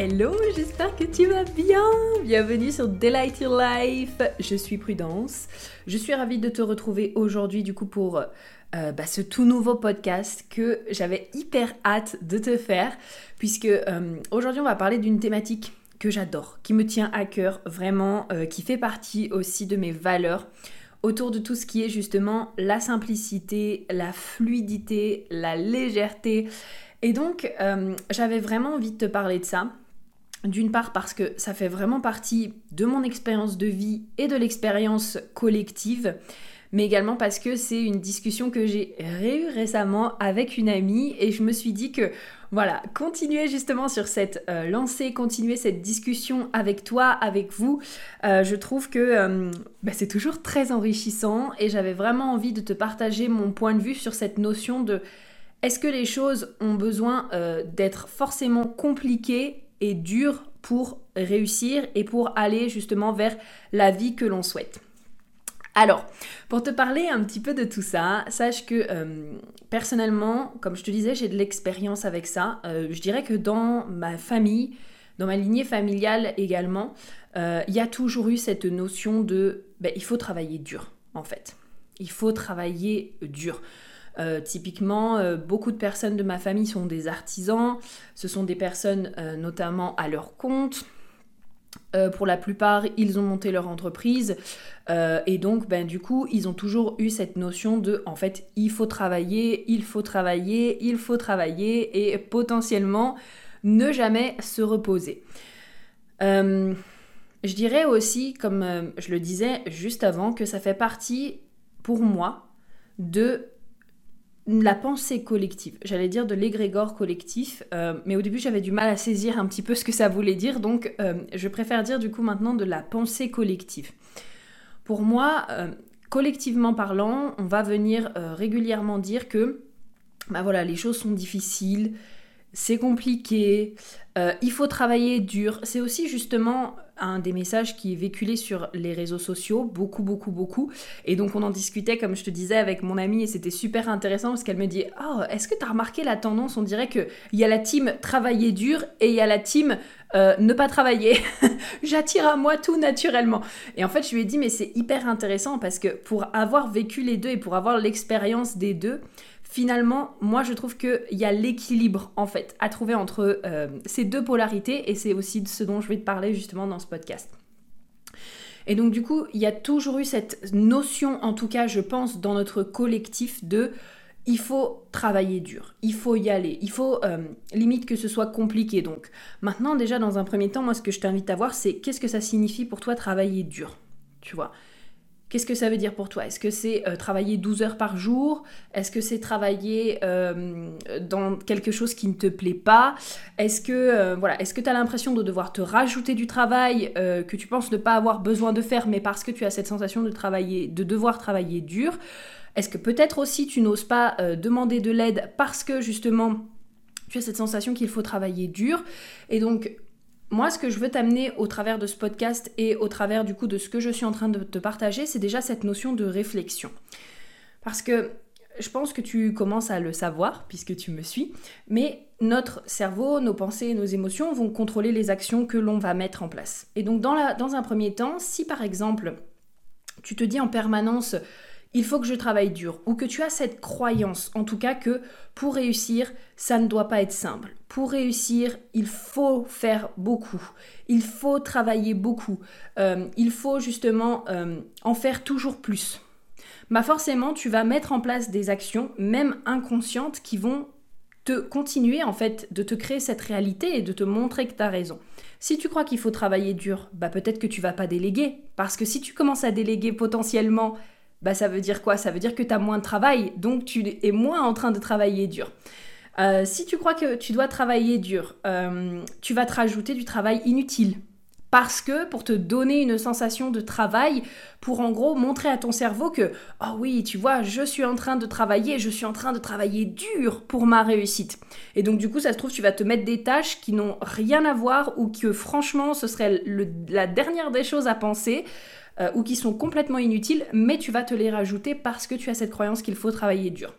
Hello, j'espère que tu vas bien. Bienvenue sur Delight Your Life. Je suis Prudence. Je suis ravie de te retrouver aujourd'hui du coup pour euh, bah, ce tout nouveau podcast que j'avais hyper hâte de te faire puisque euh, aujourd'hui on va parler d'une thématique que j'adore, qui me tient à cœur vraiment, euh, qui fait partie aussi de mes valeurs autour de tout ce qui est justement la simplicité, la fluidité, la légèreté. Et donc, j'avais vraiment envie de te parler de ça. D'une part parce que ça fait vraiment partie de mon expérience de vie et de l'expérience collective, mais également parce que c'est une discussion que j'ai eue récemment avec une amie et je me suis dit que voilà, continuer justement sur cette euh, lancée, continuer cette discussion avec toi, avec vous, euh, je trouve que euh, bah, c'est toujours très enrichissant et j'avais vraiment envie de te partager mon point de vue sur cette notion de est-ce que les choses ont besoin d'être forcément compliquées et dures pour réussir et pour aller justement vers la vie que l'on souhaite alors, pour te parler un petit peu de tout ça, sache que euh, personnellement, comme je te disais, j'ai de l'expérience avec ça. Euh, je dirais que dans ma famille, dans ma lignée familiale également, euh, il y a toujours eu cette notion de ben, il faut travailler dur, en fait. Il faut travailler dur. Typiquement, beaucoup de personnes de ma famille sont des artisans. Ce sont des personnes notamment à leur compte. Euh, pour la plupart, ils ont monté leur entreprise euh, et donc, ben, du coup, ils ont toujours eu cette notion de, en fait, il faut travailler, il faut travailler, il faut travailler et potentiellement ne jamais se reposer. Euh, je dirais aussi, comme je le disais juste avant, que ça fait partie, pour moi, de la pensée collective, j'allais dire de l'égrégore collectif, euh, mais au début j'avais du mal à saisir un petit peu ce que ça voulait dire, donc euh, je préfère dire du coup maintenant de la pensée collective. Pour moi, euh, collectivement parlant, on va venir régulièrement dire que bah voilà, les choses sont difficiles, c'est compliqué, il faut travailler dur. C'est aussi justement un des messages qui est véhiculé sur les réseaux sociaux, beaucoup, beaucoup, beaucoup. Et donc on en discutait, comme je te disais, avec mon amie et c'était super intéressant parce qu'elle me dit Oh, est-ce que tu as remarqué la tendance? On dirait qu'il y a la team travailler dur et il y a la team euh, ne pas travailler. J'attire à moi tout naturellement. Et en fait, je lui ai dit Mais c'est hyper intéressant parce que pour avoir vécu les deux et pour avoir l'expérience des deux, finalement, moi je trouve qu'il y a l'équilibre en fait à trouver entre euh, ces deux polarités et c'est aussi de ce dont je vais te parler justement dans ce podcast. Et donc du coup, il y a toujours eu cette notion, en tout cas je pense, dans notre collectif de il faut travailler dur, il faut y aller, il faut euh, limite que ce soit compliqué. Donc maintenant déjà dans un premier temps, moi ce que je t'invite à voir c'est qu'est-ce que ça signifie pour toi travailler dur, tu vois? Qu'est-ce que ça veut dire pour toi? Est-ce que c'est euh, travailler 12 heures par jour? Est-ce que c'est travailler euh, dans quelque chose qui ne te plaît pas? Est-ce que euh, voilà, est-ce que tu as l'impression de devoir te rajouter du travail que tu penses ne pas avoir besoin de faire mais parce que tu as cette sensation de travailler de devoir travailler dur? Est-ce que peut-être aussi tu n'oses pas demander de l'aide parce que justement tu as cette sensation qu'il faut travailler dur? Et donc moi, ce que je veux t'amener au travers de ce podcast et au travers du coup de ce que je suis en train de te partager, c'est déjà cette notion de réflexion. Parce que je pense que tu commences à le savoir puisque tu me suis, mais notre cerveau, nos pensées nos émotions vont contrôler les actions que l'on va mettre en place. Et donc dans un premier temps, si par exemple tu te dis en permanence il faut que je travaille dur, ou que tu as cette croyance, en tout cas que pour réussir, ça ne doit pas être simple. Pour réussir, il faut faire beaucoup, il faut travailler beaucoup, euh, il faut justement euh, en faire toujours plus. Bah forcément, tu vas mettre en place des actions, même inconscientes, qui vont te continuer en fait de te créer cette réalité et de te montrer que tu as raison. Si tu crois qu'il faut travailler dur, bah peut-être que tu vas pas déléguer parce que si tu commences à déléguer potentiellement bah ça veut dire quoi? Ça veut dire que tu as moins de travail, donc tu es moins en train de travailler dur. Euh, si tu crois que tu dois travailler dur, euh, tu vas te rajouter du travail inutile. Parce que pour te donner une sensation de travail, pour en gros montrer à ton cerveau que, oh oui, tu vois, je suis en train de travailler, je suis en train de travailler dur pour ma réussite. Et donc du coup, ça se trouve, tu vas te mettre des tâches qui n'ont rien à voir ou que franchement, ce serait la dernière des choses à penser. Euh, ou qui sont complètement inutiles, mais tu vas te les rajouter parce que tu as cette croyance qu'il faut travailler dur.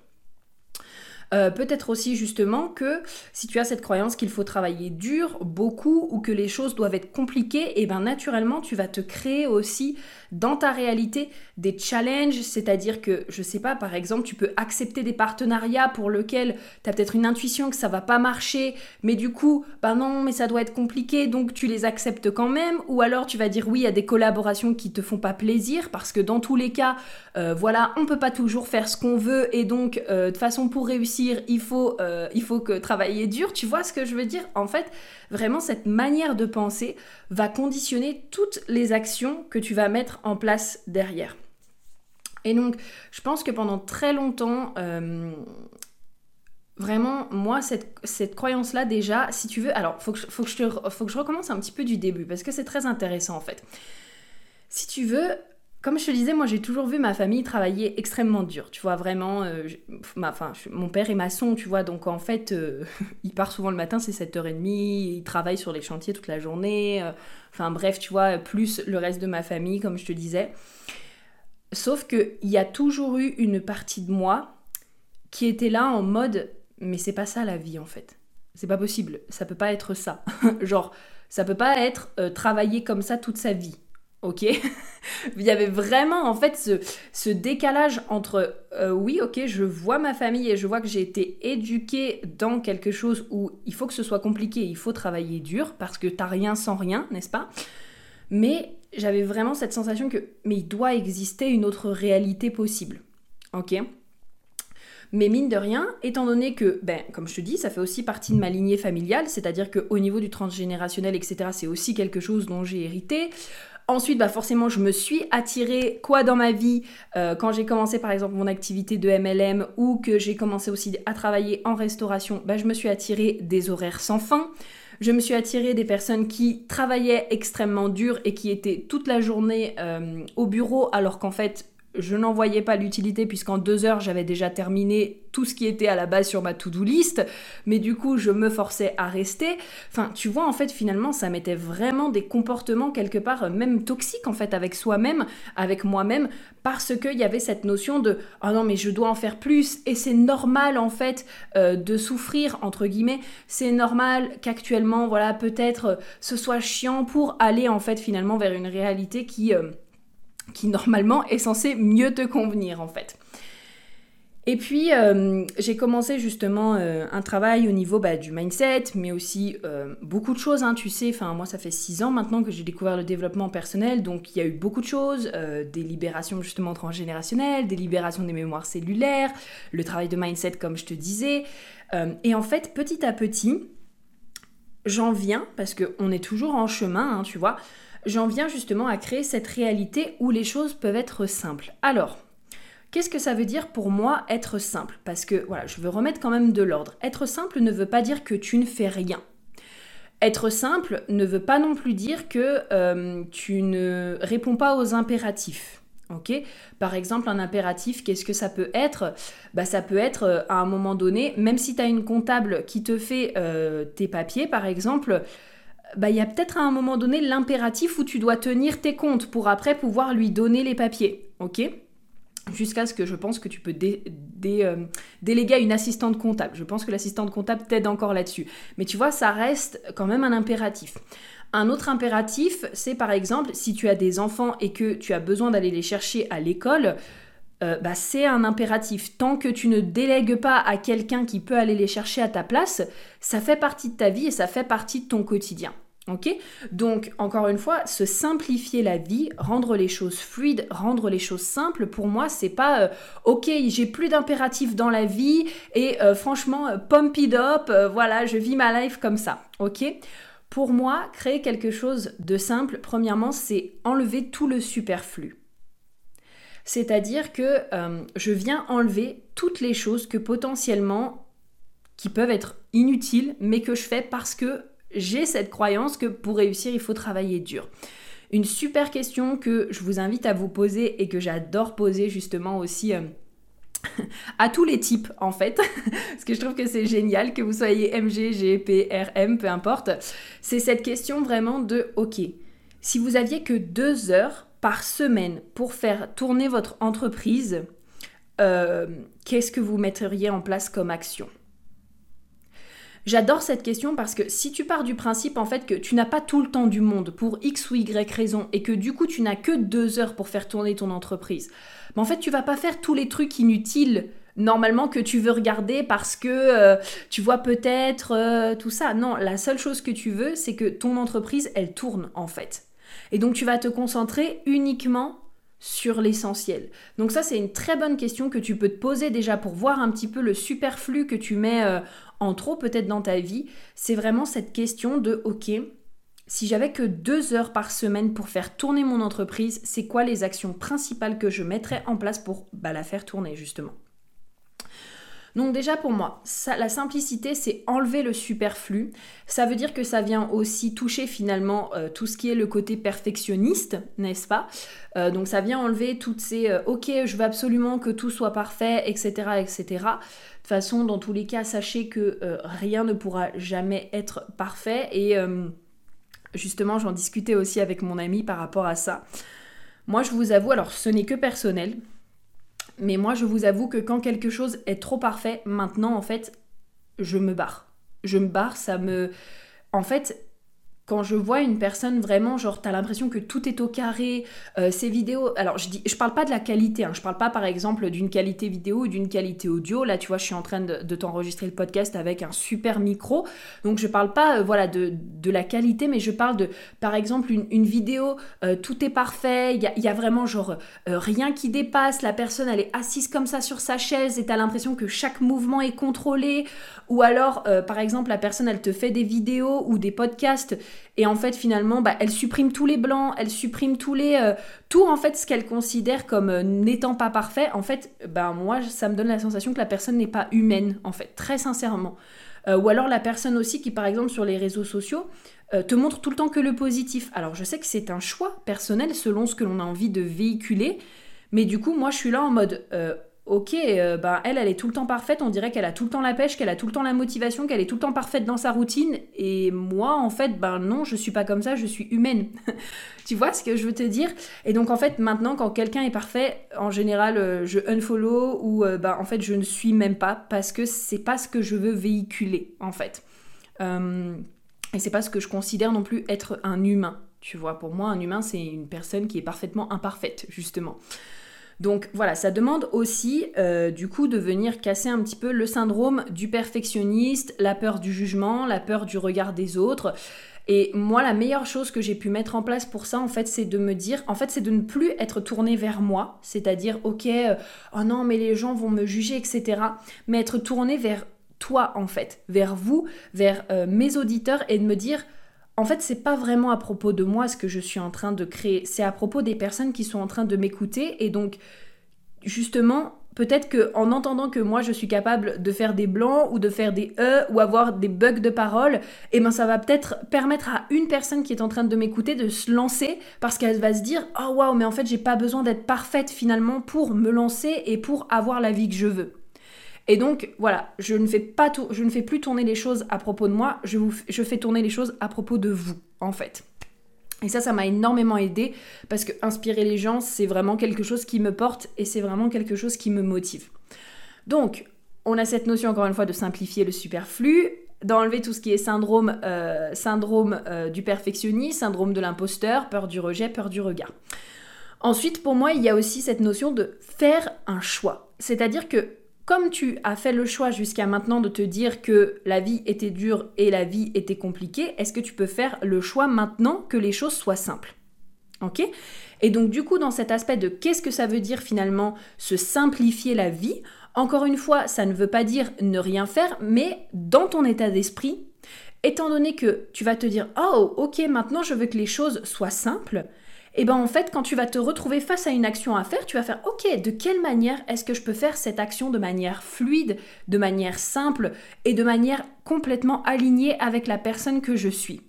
Euh, peut-être aussi justement que si tu as cette croyance qu'il faut travailler dur, beaucoup, ou que les choses doivent être compliquées, et eh bien naturellement tu vas te créer aussi dans ta réalité des challenges, c'est-à-dire que, je sais pas, par exemple, tu peux accepter des partenariats pour lesquels tu as peut-être une intuition que ça va pas marcher, mais du coup, ben non, mais ça doit être compliqué, donc tu les acceptes quand même, ou alors tu vas dire oui à des collaborations qui te font pas plaisir, parce que dans tous les cas, euh, voilà, on peut pas toujours faire ce qu'on veut, et donc, euh, de façon pour réussir, il faut, euh, il faut que travailler dur, tu vois ce que je veux dire? En fait, vraiment, cette manière de penser va conditionner toutes les actions que tu vas mettre en place derrière. Et donc, je pense que pendant très longtemps, euh, vraiment, moi, cette, croyance-là, déjà, si tu veux, alors, faut que, je recommence un petit peu du début, parce que c'est très intéressant, en fait. Si tu veux, comme je te disais, moi j'ai toujours vu ma famille travailler extrêmement dur. Tu vois, vraiment, euh, enfin, mon père est maçon, tu vois, donc en fait, euh, il part souvent le matin, c'est 7h30, il travaille sur les chantiers toute la journée. Euh, enfin bref, tu vois, plus le reste de ma famille, comme je te disais. Sauf qu'il y a toujours eu une partie de moi qui était là en mode, mais c'est pas ça la vie en fait. C'est pas possible, ça peut pas être ça. Genre, ça peut pas être travailler comme ça toute sa vie ok Il y avait vraiment en fait ce, décalage entre euh, oui, ok, je vois ma famille et je vois que j'ai été éduquée dans quelque chose où il faut que ce soit compliqué, il faut travailler dur parce que t'as rien sans rien, n'est-ce pas? Mais j'avais vraiment cette sensation que mais il doit exister une autre réalité possible, ok mais mine de rien, étant donné que, ben, comme je te dis, ça fait aussi partie de ma lignée familiale, c'est-à-dire qu'au niveau du transgénérationnel, etc., c'est aussi quelque chose dont j'ai hérité. Ensuite, bah forcément, je me suis attirée quoi dans ma vie euh, quand j'ai commencé par exemple mon activité de MLM ou que j'ai commencé aussi à travailler en restauration. Bah, je me suis attirée des horaires sans fin. Je me suis attirée des personnes qui travaillaient extrêmement dur et qui étaient toute la journée euh, au bureau alors qu'en fait je n'en voyais pas l'utilité puisqu'en deux heures j'avais déjà terminé tout ce qui était à la base sur ma to-do list, mais du coup je me forçais à rester. Enfin, tu vois, en fait, finalement, ça mettait vraiment des comportements quelque part euh, même toxiques en fait avec soi-même, avec moi-même, parce qu'il y avait cette notion de oh non mais je dois en faire plus et c'est normal en fait euh, de souffrir entre guillemets. C'est normal qu'actuellement voilà peut-être euh, ce soit chiant pour aller en fait finalement vers une réalité qui qui normalement est censé mieux te convenir en fait. Et puis euh, j'ai commencé justement euh, un travail au niveau bah, du mindset, mais aussi euh, beaucoup de choses, hein, tu sais, moi ça fait six ans maintenant que j'ai découvert le développement personnel, donc il y a eu beaucoup de choses, des libérations justement transgénérationnelles, des libérations des mémoires cellulaires, le travail de mindset comme je te disais, et en fait petit à petit, j'en viens, parce qu'on est toujours en chemin, hein, tu vois, j'en viens justement à créer cette réalité où les choses peuvent être simples. Alors, qu'est-ce que ça veut dire pour moi être simple? Parce que voilà, je veux remettre quand même de l'ordre. Être simple ne veut pas dire que tu ne fais rien. Être simple ne veut pas non plus dire que euh, tu ne réponds pas aux impératifs. Ok? Par exemple, un impératif, qu'est-ce que ça peut être? Bah, Ça peut être euh, à un moment donné, même si tu as une comptable qui te fait euh, tes papiers, par exemple, bah, il y a peut-être à un moment donné l'impératif où tu dois tenir tes comptes pour après pouvoir lui donner les papiers, ok? Jusqu'à ce que je pense que tu peux euh, déléguer à une assistante comptable. Je pense que l'assistante comptable t'aide encore là-dessus. Mais tu vois, ça reste quand même un impératif. Un autre impératif, c'est par exemple si tu as des enfants et que tu as besoin d'aller les chercher à l'école, euh, bah, c'est un impératif. Tant que tu ne délègues pas à quelqu'un qui peut aller les chercher à ta place, ça fait partie de ta vie et ça fait partie de ton quotidien. Ok? Donc, encore une fois, se simplifier la vie, rendre les choses fluides, rendre les choses simples, pour moi, c'est pas euh, ok, j'ai plus d'impératifs dans la vie et euh, franchement, pump it up, voilà, je vis ma life comme ça. Ok? Pour moi, créer quelque chose de simple, premièrement, c'est enlever tout le superflu. C'est-à-dire que euh, je viens enlever toutes les choses que potentiellement qui peuvent être inutiles, mais que je fais parce que j'ai cette croyance que pour réussir, il faut travailler dur. Une super question que je vous invite à vous poser et que j'adore poser justement aussi euh, à tous les types en fait, parce que je trouve que c'est génial que vous soyez MG, GP, RM, peu importe. C'est cette question vraiment de ok, si vous aviez que deux heures par semaine pour faire tourner votre entreprise, euh, qu'est-ce que vous metteriez en place comme action? J'adore cette question parce que si tu pars du principe en fait que tu n'as pas tout le temps du monde pour X ou Y raison et que du coup tu n'as que deux heures pour faire tourner ton entreprise, ben en fait tu vas pas faire tous les trucs inutiles normalement que tu veux regarder parce que euh, tu vois peut-être euh, tout ça. Non, la seule chose que tu veux c'est que ton entreprise elle tourne en fait. Et donc tu vas te concentrer uniquement sur l'essentiel. Donc ça c'est une très bonne question que tu peux te poser déjà pour voir un petit peu le superflu que tu mets euh, en trop peut-être dans ta vie. C'est vraiment cette question de ok, si j'avais que deux heures par semaine pour faire tourner mon entreprise, c'est quoi les actions principales que je mettrais en place pour bah, la faire tourner justement? Donc déjà pour moi, la simplicité, c'est enlever le superflu. Ça veut dire que ça vient aussi toucher finalement euh, tout ce qui est le côté perfectionniste, n'est-ce pas? Euh, Donc ça vient enlever toutes ces euh, ok, je veux absolument que tout soit parfait, etc., etc. De toute façon, dans tous les cas, sachez que rien ne pourra jamais être parfait et justement, j'en discutais aussi avec mon ami par rapport à ça. Moi, je vous avoue, alors ce n'est que personnel, mais moi, je vous avoue que quand quelque chose est trop parfait, maintenant, en fait, je me barre. Je me barre, ça me... En fait, quand je vois une personne vraiment, genre, t'as l'impression que tout est au carré, euh, ces vidéos. Alors, je dis, je parle pas de la qualité, hein, je parle pas par exemple d'une qualité vidéo ou d'une qualité audio. Là, tu vois, je suis en train de, t'enregistrer le podcast avec un super micro. Donc, je parle pas, euh, voilà, de, de, la qualité, mais je parle de, par exemple, une, une vidéo, euh, tout est parfait, il y y a, vraiment, genre, rien qui dépasse, la personne, elle est assise comme ça sur sa chaise et t'as l'impression que chaque mouvement est contrôlé. Ou alors, par exemple, la personne, elle te fait des vidéos ou des podcasts et en fait, finalement, bah, elle supprime tous les blancs, elle supprime tous les, euh, tout en fait ce qu'elle considère comme euh, n'étant pas parfait. En fait, bah, moi, ça me donne la sensation que la personne n'est pas humaine, en fait, très sincèrement. Euh, ou alors la personne aussi qui, par exemple, sur les réseaux sociaux, te montre tout le temps que le positif. Alors, je sais que c'est un choix personnel selon ce que l'on a envie de véhiculer, mais du coup, moi, je suis là en mode ok, bah, elle, elle est tout le temps parfaite, on dirait qu'elle a tout le temps la pêche, qu'elle a tout le temps la motivation, qu'elle est tout le temps parfaite dans sa routine. Et moi, en fait, ben non, je suis pas comme ça, je suis humaine. tu vois ce que je veux te dire? Et donc, en fait, maintenant, quand quelqu'un est parfait, en général, euh, je unfollow ou bah, en fait, je ne suis même pas parce que c'est pas ce que je veux véhiculer, en fait. et c'est pas ce que je considère non plus être un humain. Tu vois, pour moi, un humain, c'est une personne qui est parfaitement imparfaite, justement. Donc voilà, ça demande aussi euh, du coup de venir casser un petit peu le syndrome du perfectionniste, la peur du jugement, la peur du regard des autres. Et moi, la meilleure chose que j'ai pu mettre en place pour ça, en fait, c'est de me dire, en fait, c'est de ne plus être tourné vers moi, c'est-à-dire, ok, euh, oh non, mais les gens vont me juger, etc. Mais être tourné vers toi, en fait, vers vous, vers euh, mes auditeurs, et de me dire, en fait, c'est pas vraiment à propos de moi ce que je suis en train de créer, c'est à propos des personnes qui sont en train de m'écouter et donc justement peut-être que en entendant que moi je suis capable de faire des blancs ou de faire des e ou avoir des bugs de parole, et eh ben ça va peut-être permettre à une personne qui est en train de m'écouter de se lancer parce qu'elle va se dire "Oh waouh, mais en fait, j'ai pas besoin d'être parfaite finalement pour me lancer et pour avoir la vie que je veux." Et donc voilà, je ne fais plus tourner les choses à propos de moi, je, fais tourner les choses à propos de vous en fait. Et ça, ça m'a énormément aidé parce que inspirer les gens, c'est vraiment quelque chose qui me porte et c'est vraiment quelque chose qui me motive. Donc, on a cette notion encore une fois de simplifier le superflu, d'enlever tout ce qui est syndrome, euh, syndrome euh, du perfectionnisme, syndrome de l'imposteur, peur du rejet, peur du regard. Ensuite, pour moi, il y a aussi cette notion de faire un choix. C'est-à-dire que comme tu as fait le choix jusqu'à maintenant de te dire que la vie était dure et la vie était compliquée, est-ce que tu peux faire le choix maintenant que les choses soient simples? Ok? Et donc du coup, dans cet aspect de qu'est-ce que ça veut dire finalement se simplifier la vie, encore une fois, ça ne veut pas dire ne rien faire, mais dans ton état d'esprit, étant donné que tu vas te dire, oh ok, maintenant je veux que les choses soient simples, et ben en fait, quand tu vas te retrouver face à une action à faire, tu vas faire OK, de quelle manière est-ce que je peux faire cette action de manière fluide, de manière simple et de manière complètement alignée avec la personne que je suis?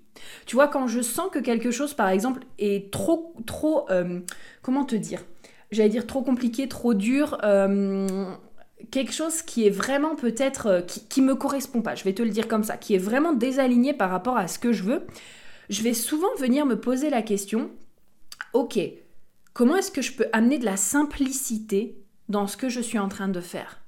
Tu vois, quand je sens que quelque chose, par exemple, est trop, trop, euh, comment te dire? J'allais dire trop compliqué, trop dur. Euh, quelque chose qui est vraiment peut-être euh, qui, qui me correspond pas, je vais te le dire comme ça, qui est vraiment désaligné par rapport à ce que je veux, je vais souvent venir me poser la question ok, comment est-ce que je peux amener de la simplicité dans ce que je suis en train de faire?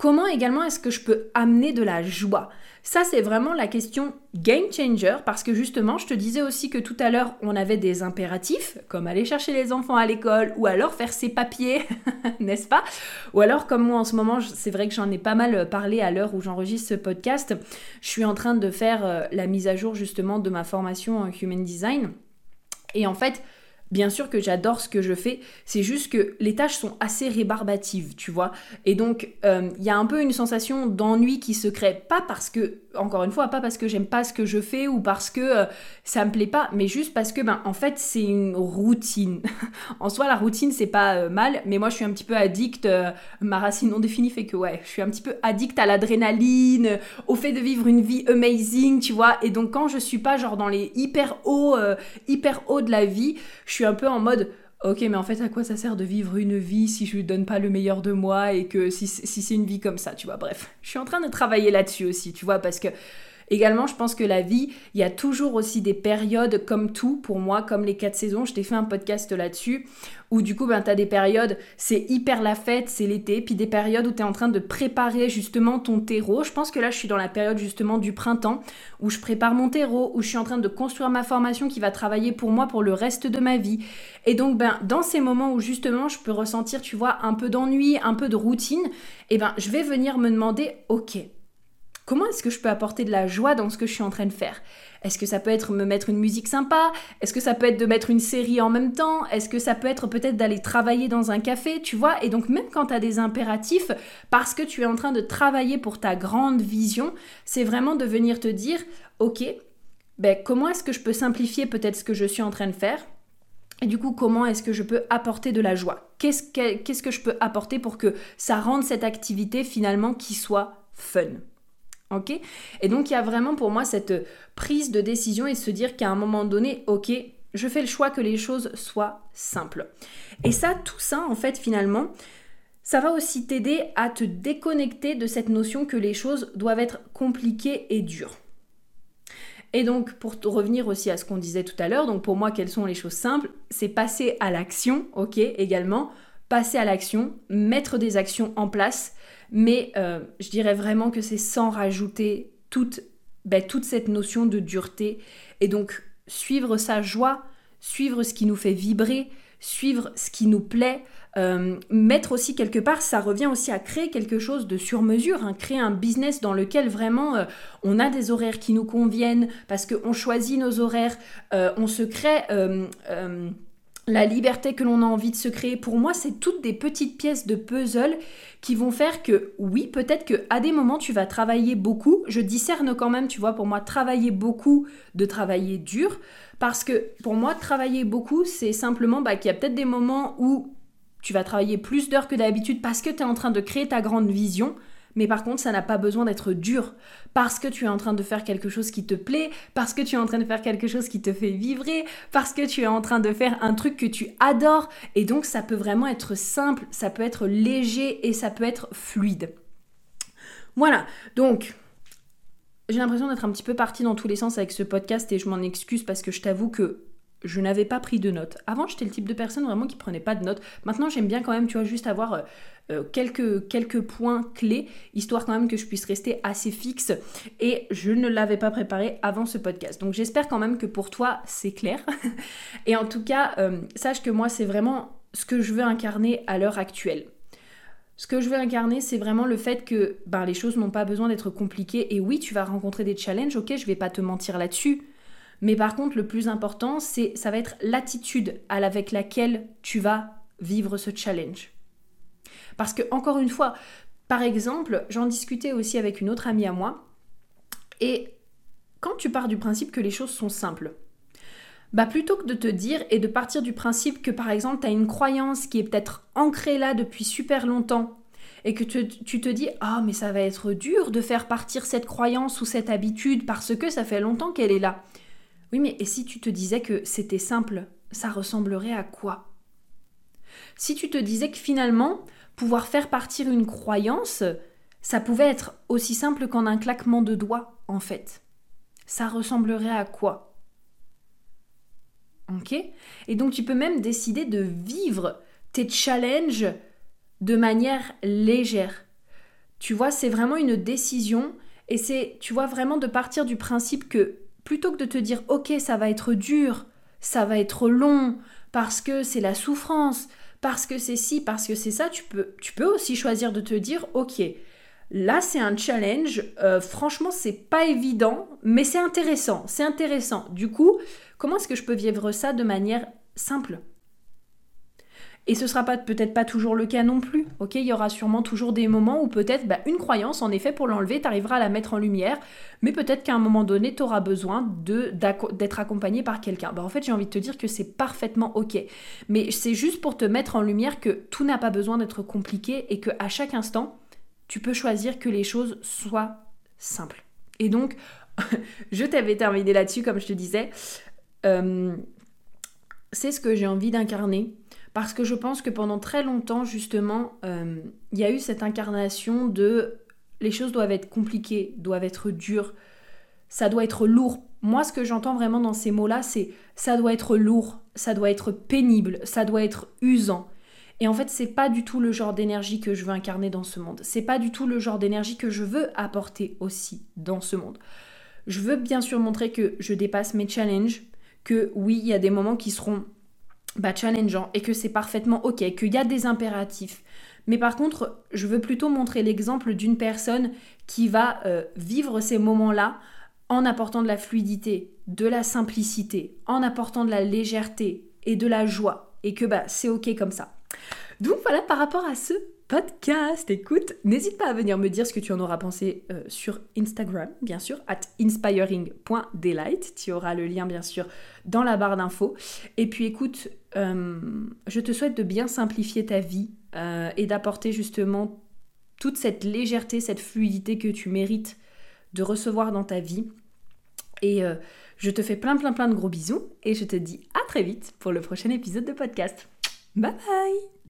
Comment également est-ce que je peux amener de la joie? Ça, c'est vraiment la question game changer parce que justement, je te disais aussi que tout à l'heure, on avait des impératifs comme aller chercher les enfants à l'école ou alors faire ses papiers, n'est-ce pas? Ou alors, comme moi en ce moment, c'est vrai que j'en ai pas mal parlé à l'heure où j'enregistre ce podcast, je suis en train de faire euh, la mise à jour justement de ma formation en Human Design. Et en fait, Bien sûr que j'adore ce que je fais, c'est juste que les tâches sont assez rébarbatives, tu vois. Et donc, euh, il y a un peu une sensation d'ennui qui se crée. Pas parce que, encore une fois, pas parce que j'aime pas ce que je fais ou parce que euh, ça me plaît pas, mais juste parce que, ben, en fait, c'est une routine. en soi, la routine, c'est pas euh, mal, mais moi, je suis un petit peu addict. ma racine non définie fait que, ouais, je suis un petit peu addict à l'adrénaline, au fait de vivre une vie amazing, tu vois. Et donc, quand je suis pas, genre, dans les hyper hauts, hyper hauts de la vie, un peu en mode ok mais en fait à quoi ça sert de vivre une vie si je lui donne pas le meilleur de moi et que si, si c'est une vie comme ça tu vois? Bref je suis en train de travailler là-dessus aussi tu vois parce que Également, je pense que la vie, il y a toujours aussi des périodes comme tout, pour moi, comme les quatre saisons. Je t'ai fait un podcast là-dessus, où du coup, ben, tu as des périodes, c'est hyper la fête, c'est l'été, puis des périodes où tu es en train de préparer justement ton terreau. Je pense que là, je suis dans la période justement du printemps, où je prépare mon terreau, où je suis en train de construire ma formation qui va travailler pour moi pour le reste de ma vie. Et donc, ben, dans ces moments où justement, je peux ressentir, tu vois, un peu d'ennui, un peu de routine, et eh ben, je vais venir me demander, ok, Comment est-ce que je peux apporter de la joie dans ce que je suis en train de faire? Est-ce que ça peut être me mettre une musique sympa? Est-ce que ça peut être de mettre une série en même temps? Est-ce que ça peut être peut-être d'aller travailler dans un café, tu vois? Et donc même quand tu as des impératifs, parce que tu es en train de travailler pour ta grande vision, c'est vraiment de venir te dire, ok, ben, comment est-ce que je peux simplifier peut-être ce que je suis en train de faire? Et du coup, comment est-ce que je peux apporter de la joie? Qu'est-ce que, qu'est-ce que je peux apporter pour que ça rende cette activité finalement qui soit fun? Ok? Et donc il y a vraiment pour moi cette prise de décision et se dire qu'à un moment donné, ok, je fais le choix que les choses soient simples. Et ça, tout ça, en fait, finalement, ça va aussi t'aider à te déconnecter de cette notion que les choses doivent être compliquées et dures. Et donc, pour revenir aussi à ce qu'on disait tout à l'heure, donc pour moi, quelles sont les choses simples? C'est passer à l'action, ok, également, passer à l'action, mettre des actions en place mais euh, je dirais vraiment que c'est sans rajouter toute, ben, toute cette notion de dureté. Et donc, suivre sa joie, suivre ce qui nous fait vibrer, suivre ce qui nous plaît, euh, mettre aussi quelque part, ça revient aussi à créer quelque chose de sur mesure, hein, créer un business dans lequel vraiment euh, on a des horaires qui nous conviennent, parce qu'on choisit nos horaires, on se crée la liberté que l'on a envie de se créer. Pour moi, c'est toutes des petites pièces de puzzle qui vont faire que oui, peut-être que à des moments tu vas travailler beaucoup. Je discerne quand même, tu vois, pour moi travailler beaucoup de travailler dur parce que pour moi travailler beaucoup, c'est simplement bah, qu'il y a peut-être des moments où tu vas travailler plus d'heures que d'habitude parce que tu es en train de créer ta grande vision. Mais par contre, ça n'a pas besoin d'être dur parce que tu es en train de faire quelque chose qui te plaît, parce que tu es en train de faire quelque chose qui te fait vibrer, parce que tu es en train de faire un truc que tu adores. Et donc, ça peut vraiment être simple, ça peut être léger et ça peut être fluide. Voilà, donc j'ai l'impression d'être un petit peu partie dans tous les sens avec ce podcast et je m'en excuse parce que je t'avoue que je n'avais pas pris de notes. Avant, j'étais le type de personne vraiment qui prenait pas de notes. Maintenant, j'aime bien quand même, tu vois, juste avoir euh, euh, quelques, points clés, histoire quand même que je puisse rester assez fixe. Et je ne l'avais pas préparé avant ce podcast. Donc, j'espère quand même que pour toi, c'est clair. Et en tout cas, euh, sache que moi, c'est vraiment ce que je veux incarner à l'heure actuelle. Ce que je veux incarner, c'est vraiment le fait que ben, les choses n'ont pas besoin d'être compliquées. Et oui, tu vas rencontrer des challenges, ok, je vais pas te mentir là-dessus. Mais par contre, le plus important, c'est ça va être l'attitude avec laquelle tu vas vivre ce challenge. Parce que encore une fois, par exemple, j'en discutais aussi avec une autre amie à moi, et quand tu pars du principe que les choses sont simples, bah plutôt que de te dire et de partir du principe que par exemple tu as une croyance qui est peut-être ancrée là depuis super longtemps et que tu, te dis ah mais ça va être dur de faire partir cette croyance ou cette habitude parce que ça fait longtemps qu'elle est là. Oui mais et si tu te disais que c'était simple, ça ressemblerait à quoi? Si tu te disais que finalement pouvoir faire partir une croyance, ça pouvait être aussi simple qu'en un claquement de doigts en fait. Ça ressemblerait à quoi? Ok? Et donc tu peux même décider de vivre tes challenges de manière légère. Tu vois, c'est vraiment une décision et c'est, tu vois, vraiment de partir du principe que plutôt que de te dire, ok, ça va être dur, ça va être long, parce que c'est la souffrance, parce que c'est ci, parce que c'est ça, tu peux, aussi choisir de te dire, ok, là c'est un challenge, euh, franchement c'est pas évident, mais c'est intéressant, c'est intéressant. Du coup, comment est-ce que je peux vivre ça de manière simple? Et ce sera peut-être pas toujours le cas non plus. Ok, il y aura sûrement toujours des moments où peut-être bah, une croyance, en effet, pour l'enlever, tu à la mettre en lumière, mais peut-être qu'à un moment donné, tu auras besoin d'être accompagné par quelqu'un. Bah, en fait, j'ai envie de te dire que c'est parfaitement ok. Mais c'est juste pour te mettre en lumière que tout n'a pas besoin d'être compliqué et que à chaque instant, tu peux choisir que les choses soient simples. Et donc, je t'avais terminé là-dessus, comme je te disais. Euh, c'est ce que j'ai envie d'incarner parce que je pense que pendant très longtemps, justement, euh, il y a eu cette incarnation de les choses doivent être compliquées, doivent être dures, ça doit être lourd. Moi, ce que j'entends vraiment dans ces mots-là, c'est ça doit être lourd, ça doit être pénible, ça doit être usant. Et en fait, c'est pas du tout le genre d'énergie que je veux incarner dans ce monde. C'est pas du tout le genre d'énergie que je veux apporter aussi dans ce monde. Je veux bien sûr montrer que je dépasse mes challenges, que oui, il y a des moments qui seront bah, challengeant et que c'est parfaitement ok, qu'il y a des impératifs. Mais par contre, je veux plutôt montrer l'exemple d'une personne qui va euh, vivre ces moments-là en apportant de la fluidité, de la simplicité, en apportant de la légèreté et de la joie. Et que bah, c'est ok comme ça. Donc voilà par rapport à ce podcast. Écoute, n'hésite pas à venir me dire ce que tu en auras pensé euh, sur Instagram, bien sûr, at inspiring.delight. Tu auras le lien, bien sûr, dans la barre d'infos. Et puis écoute, euh, je te souhaite de bien simplifier ta vie euh, et d'apporter justement toute cette légèreté, cette fluidité que tu mérites de recevoir dans ta vie. Et je te fais plein plein plein de gros bisous et je te dis à très vite pour le prochain épisode de podcast. Bye bye